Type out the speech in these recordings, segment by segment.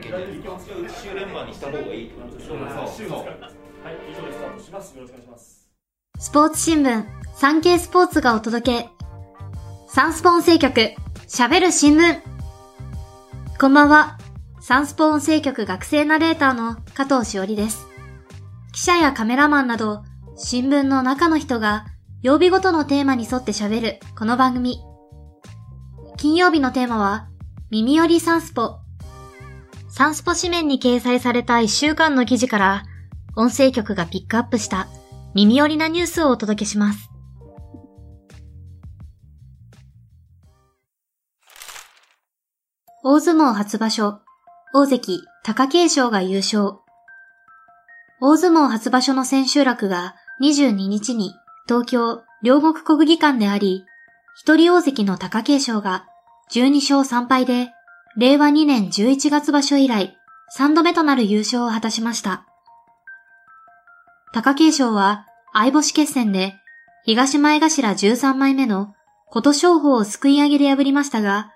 いけないですか週連番にした方がいいってことですからはい以上でスタートしますよろしくお願いしますスポーツ新聞、産経スポーツがお届け。サンスポ音声局、喋る新聞。こんばんは。サンスポ音声局学生ナレーターの加藤しおりです。記者やカメラマンなど、新聞の中の人が曜日ごとのテーマに沿って喋るこの番組。金曜日のテーマは、耳よりサンスポ。サンスポ紙面に掲載された1週間の記事から、音声局がピックアップした耳寄りなニュースをお届けします。大相撲初場所、大関貴景勝が優勝。大相撲初場所の千秋楽が22日に東京両国国技館であり、一人大関の貴景勝が12勝3敗で、令和2年11月場所以来3度目となる優勝を果たしました。貴景勝は相星決戦で東前頭13枚目の琴勝峰を救い上げで破りましたが、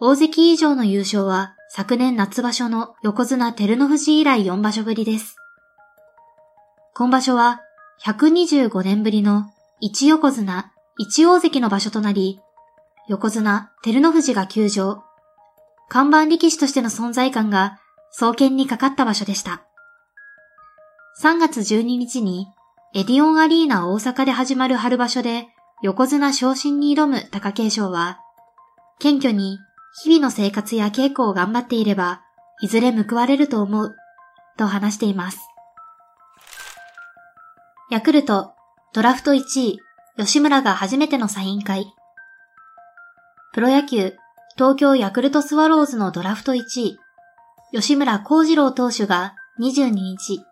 大関以上の優勝は昨年夏場所の横綱照ノ富士以来4場所ぶりです。今場所は125年ぶりの一横綱、一大関の場所となり、横綱照ノ富士が休場、看板力士としての存在感が双剣にかかった場所でした。3月12日にエディオンアリーナ大阪で始まる春場所で横綱昇進に挑む貴景勝は、謙虚に日々の生活や稽古を頑張っていれば、いずれ報われると思う、と話しています。ヤクルト、ドラフト1位、吉村が初めてのサイン会。プロ野球、東京ヤクルトスワローズのドラフト1位、吉村幸次郎投手が22日、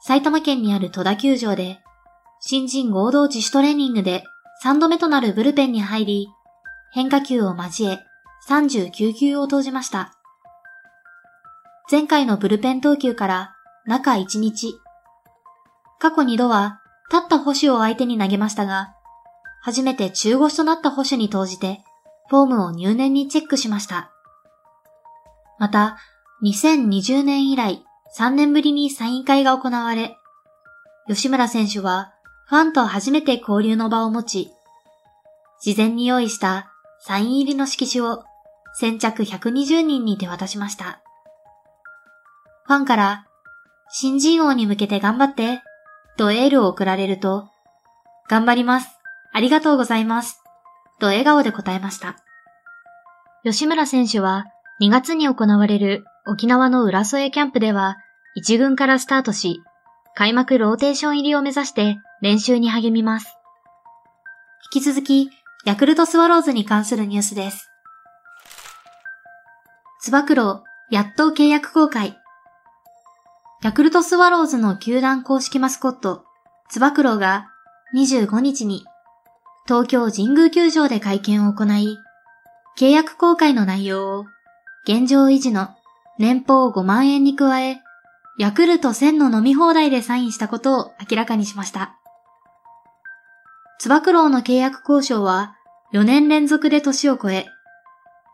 埼玉県にある戸田球場で、新人合同自主トレーニングで3度目となるブルペンに入り、変化球を交え39球を投じました。前回のブルペン投球から中1日。過去2度は立った保守を相手に投げましたが、初めて中腰となった保守に投じて、フォームを入念にチェックしました。また、2020年以来3年ぶりにサイン会が行われ、吉村選手はファンと初めて交流の場を持ち、事前に用意したサイン入りの色紙を先着120人に手渡しました。ファンから、新人王に向けて頑張って、とエールを送られると、頑張ります。ありがとうございます。と笑顔で答えました。吉村選手は2月に行われる沖縄の浦添キャンプでは一軍からスタートし、開幕ローテーション入りを目指して練習に励みます。引き続き、ヤクルトスワローズに関するニュースです。つば九郎、やっと契約公開。ヤクルトスワローズの球団公式マスコット、つば九郎が25日に東京神宮球場で会見を行い、契約公開の内容を現状維持の年俸5万円に加え、ヤクルト1000の飲み放題でサインしたことを明らかにしました。つば九郎の契約交渉は4年連続で年を超え、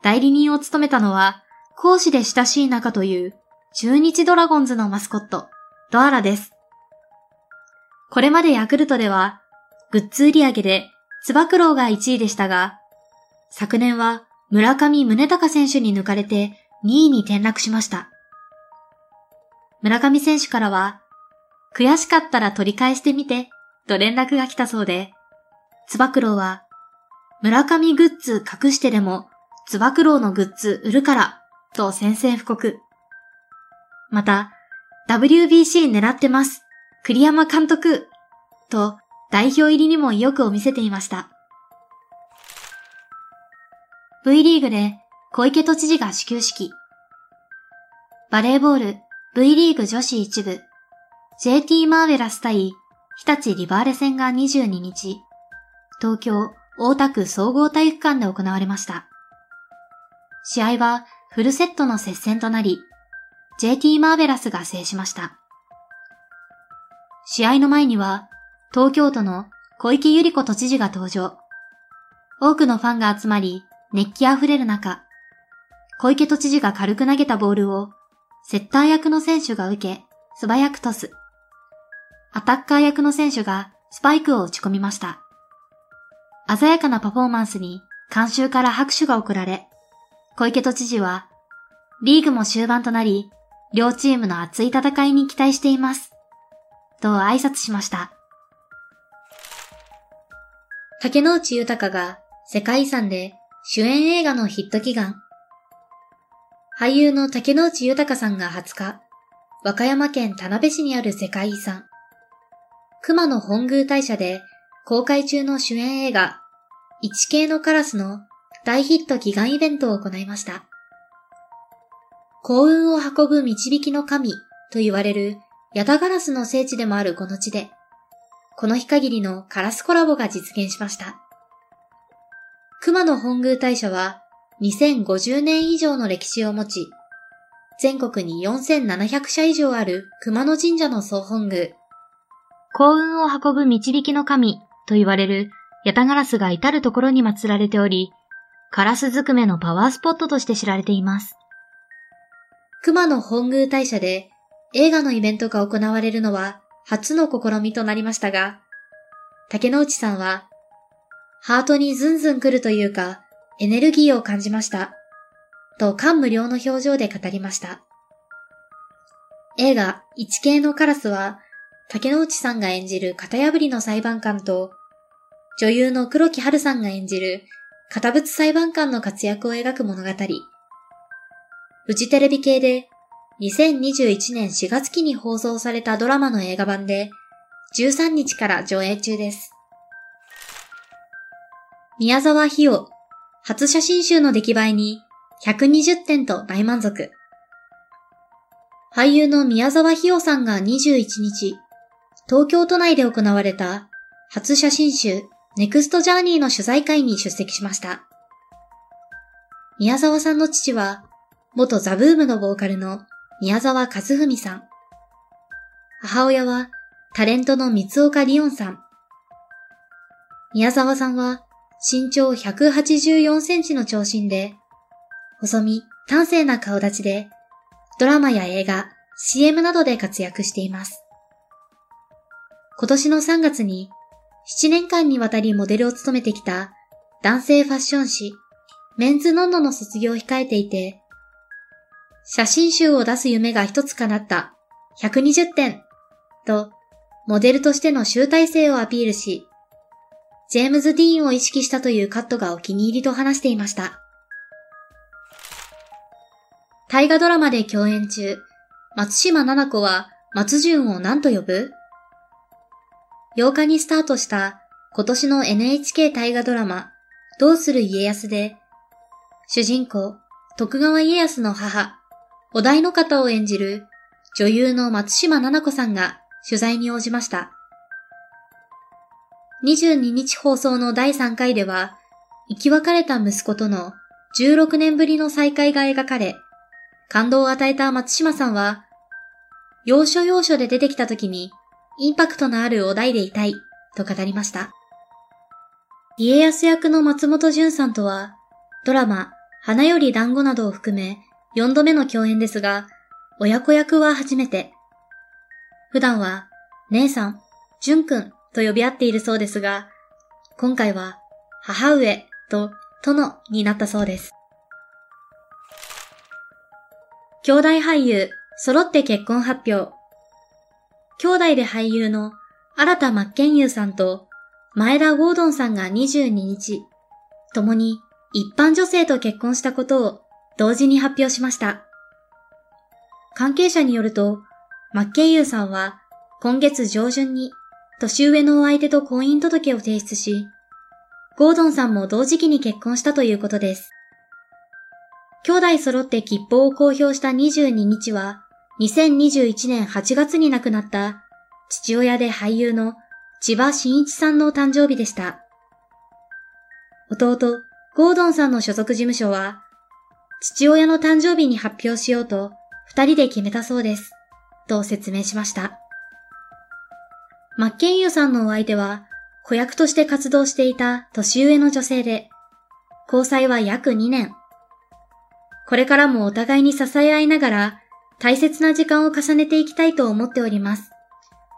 代理人を務めたのは講師で親しい仲という中日ドラゴンズのマスコット、ドアラです。これまでヤクルトでは、グッズ売り上げでつば九郎が1位でしたが、昨年は村上宗隆選手に抜かれて2位に転落しました。村上選手からは、悔しかったら取り返してみて、と連絡が来たそうで、つば九郎は、村上グッズ隠してでも、つば九郎のグッズ売るから、と宣戦布告。また、WBC 狙ってます。栗山監督、と代表入りにも意欲を見せていました。V リーグで小池都知事が始球式。バレーボール V リーグ女子一部 JT マーベラス対日立リバーレ戦が22日、東京大田区総合体育館で行われました。試合はフルセットの接戦となり、JT マーベラスが制しました。試合の前には、東京都の小池百合子都知事が登場。多くのファンが集まり、熱気あふれる中、小池都知事が軽く投げたボールを、セッター役の選手が受け、素早くトス。アタッカー役の選手がスパイクを打ち込みました。鮮やかなパフォーマンスに監修から拍手が送られ、小池都知事は、リーグも終盤となり、両チームの熱い戦いに期待しています。と挨拶しました。竹之内豊が世界遺産で主演映画のヒット祈願。俳優の竹之内豊さんが20日、和歌山県田辺市にある世界遺産、熊野本宮大社で公開中の主演映画、一系のカラスの大ヒット祈願イベントを行いました。幸運を運ぶ導きの神と言われるヤタガラスの聖地でもあるこの地で、この日限りのカラスコラボが実現しました。熊野本宮大社は2050年以上の歴史を持ち、全国に4700社以上ある熊野神社の総本宮。幸運を運ぶ導きの神と言われるヤタガラスが至るところに祀られており、カラスずくめのパワースポットとして知られています。熊野本宮大社で映画のイベントが行われるのは初の試みとなりましたが、竹之内さんは、ハートにズンズン来るというか、エネルギーを感じました。と感無量の表情で語りました。映画、一系のカラスは、竹之内さんが演じる型破りの裁判官と、女優の黒木春さんが演じる片物裁判官の活躍を描く物語。フジテレビ系で2021年4月期に放送されたドラマの映画版で13日から上映中です。宮沢ひよ、初写真集の出来栄えに120点と大満足。俳優の宮沢ひよさんが21日、東京都内で行われた初写真集ネクストジャーニーの取材会に出席しました。宮沢さんの父は元ザブームのボーカルの宮沢和文さん。母親はタレントの三岡リオンさん。宮沢さんは身長184センチの長身で、細身、端正な顔立ちで、ドラマや映画、CM などで活躍しています。今年の3月に7年間にわたりモデルを務めてきた男性ファッション誌メンズノンノの卒業を控えていて、写真集を出す夢が一つ叶った。120点。と、モデルとしての集大成をアピールし、ジェームズ・ディーンを意識したというカットがお気に入りと話していました。大河ドラマで共演中、松島奈々子は松潤を何と呼ぶ ?8 日にスタートした今年の NHK 大河ドラマ、どうする家康で、主人公、徳川家康の母、お題の方を演じる女優の松島奈々子さんが取材に応じました。22日放送の第3回では、生き別れた息子との16年ぶりの再会が描かれ、感動を与えた松島さんは、要所要所で出てきた時にインパクトのあるお題でいたいと語りました。家康役の松本潤さんとは、ドラマ、花より団子などを含め、4度目の共演ですが、親子役は初めて。普段は、姉さん、淳くんと呼び合っているそうですが、今回は、母上と殿になったそうです。兄弟俳優、揃って結婚発表。兄弟で俳優の新田真剣佑さんと前田ゴードンさんが22日、共に一般女性と結婚したことを同時に発表しました。関係者によると、マッケイユーさんは今月上旬に年上のお相手と婚姻届を提出し、ゴードンさんも同時期に結婚したということです。兄弟揃って吉報を公表した22日は、2021年8月に亡くなった父親で俳優の千葉真一さんの誕生日でした。弟、ゴードンさんの所属事務所は、父親の誕生日に発表しようと二人で決めたそうです。と説明しました。マッケンユさんのお相手は子役として活動していた年上の女性で、交際は約2年。これからもお互いに支え合いながら大切な時間を重ねていきたいと思っております。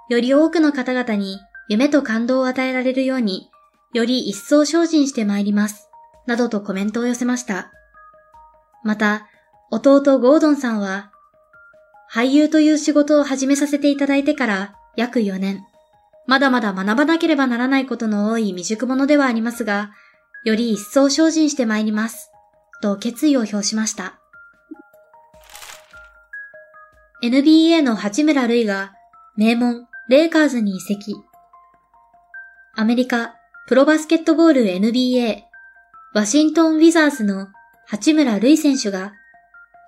より多くの方々に夢と感動を与えられるように、より一層精進してまいります。などとコメントを寄せました。また、弟ゴードンさんは、俳優という仕事を始めさせていただいてから約4年。まだまだ学ばなければならないことの多い未熟者ではありますが、より一層精進してまいります。と決意を表しました。NBA の八村塁が名門レイカーズに移籍。アメリカプロバスケットボール NBA ワシントン・ウィザーズの八村塁選手が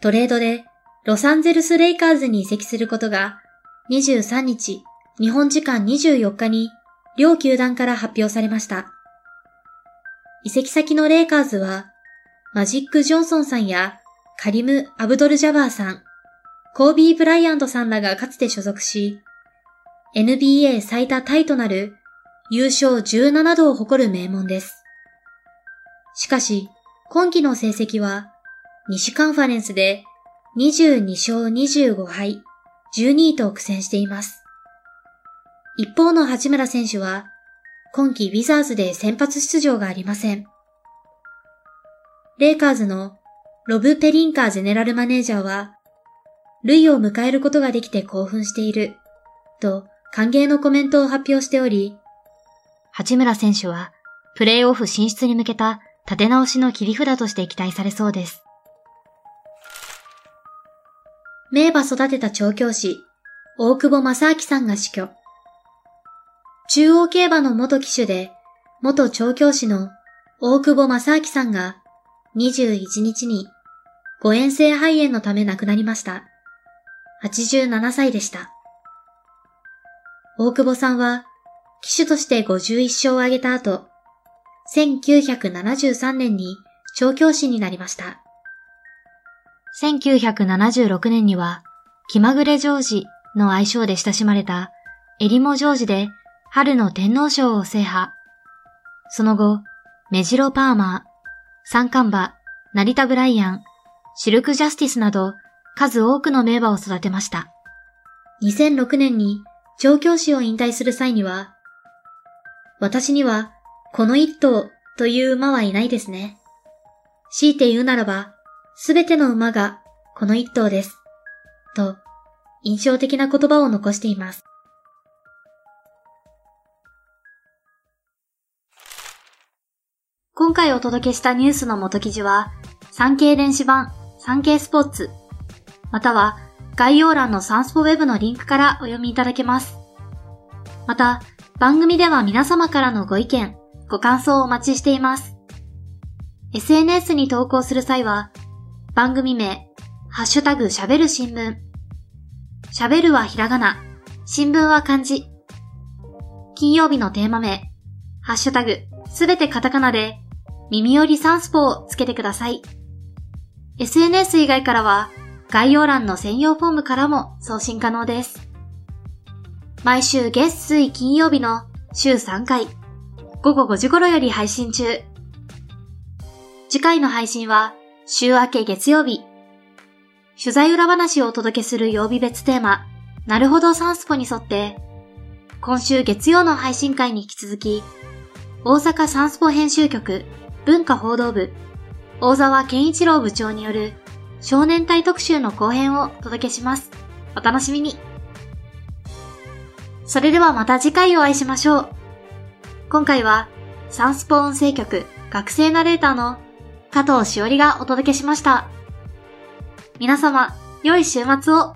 トレードでロサンゼルス・レイカーズに移籍することが23日日本時間24日に両球団から発表されました。移籍先のレイカーズはマジック・ジョンソンさんやカリム・アブドル・ジャバーさん、コービー・ブライアントさんらがかつて所属し、NBA 最多タイとなる優勝17度を誇る名門です。しかし、今季の成績は、西カンファレンスで22勝25敗、12位と苦戦しています。一方の八村選手は、今季ウィザーズで先発出場がありません。レイカーズのロブ・ペリンカーゼネラルマネージャーは、ルイを迎えることができて興奮している、と歓迎のコメントを発表しており、八村選手は、プレイオフ進出に向けた立て直しの切り札として期待されそうです。名馬育てた調教師、大久保正明さんが死去。中央競馬の元騎手で、元調教師の大久保正明さんが21日に誤嚥性肺炎のため亡くなりました。87歳でした。大久保さんは騎手として51勝を挙げた後、1973年に調教師になりました。1976年には、気まぐれジョージの愛称で親しまれたエリモジョージで春の天皇賞を制覇。その後、メジロパーマー、三冠馬、成田ブライアン、シルクジャスティスなど数多くの名馬を育てました。2006年に調教師を引退する際には、私には、この一頭という馬はいないですね。強いて言うならば、すべての馬がこの一頭です。と、印象的な言葉を残しています。今回お届けしたニュースの元記事は、産経電子版、産経スポーツ、または概要欄のサンスポウェブのリンクからお読みいただけます。また、番組では皆様からのご意見、ご感想をお待ちしています。SNS に投稿する際は、番組名、ハッシュタグ喋る新聞。喋るはひらがな、新聞は漢字。金曜日のテーマ名、ハッシュタグ、すべてカタカナで、耳よりサンスポをつけてください。SNS 以外からは、概要欄の専用フォームからも送信可能です。毎週月水金曜日の週3回、午後5時頃より配信中。次回の配信は週明け月曜日。取材裏話をお届けする曜日別テーマ、なるほどサンスポに沿って、今週月曜の配信会に引き続き、大阪サンスポ編集局文化報道部、大沢健一郎部長による少年隊特集の後編をお届けします。お楽しみに。それではまた次回お会いしましょう。今回は、サンスポ音声局学生ナレーターの加藤しおりがお届けしました。皆様、良い週末を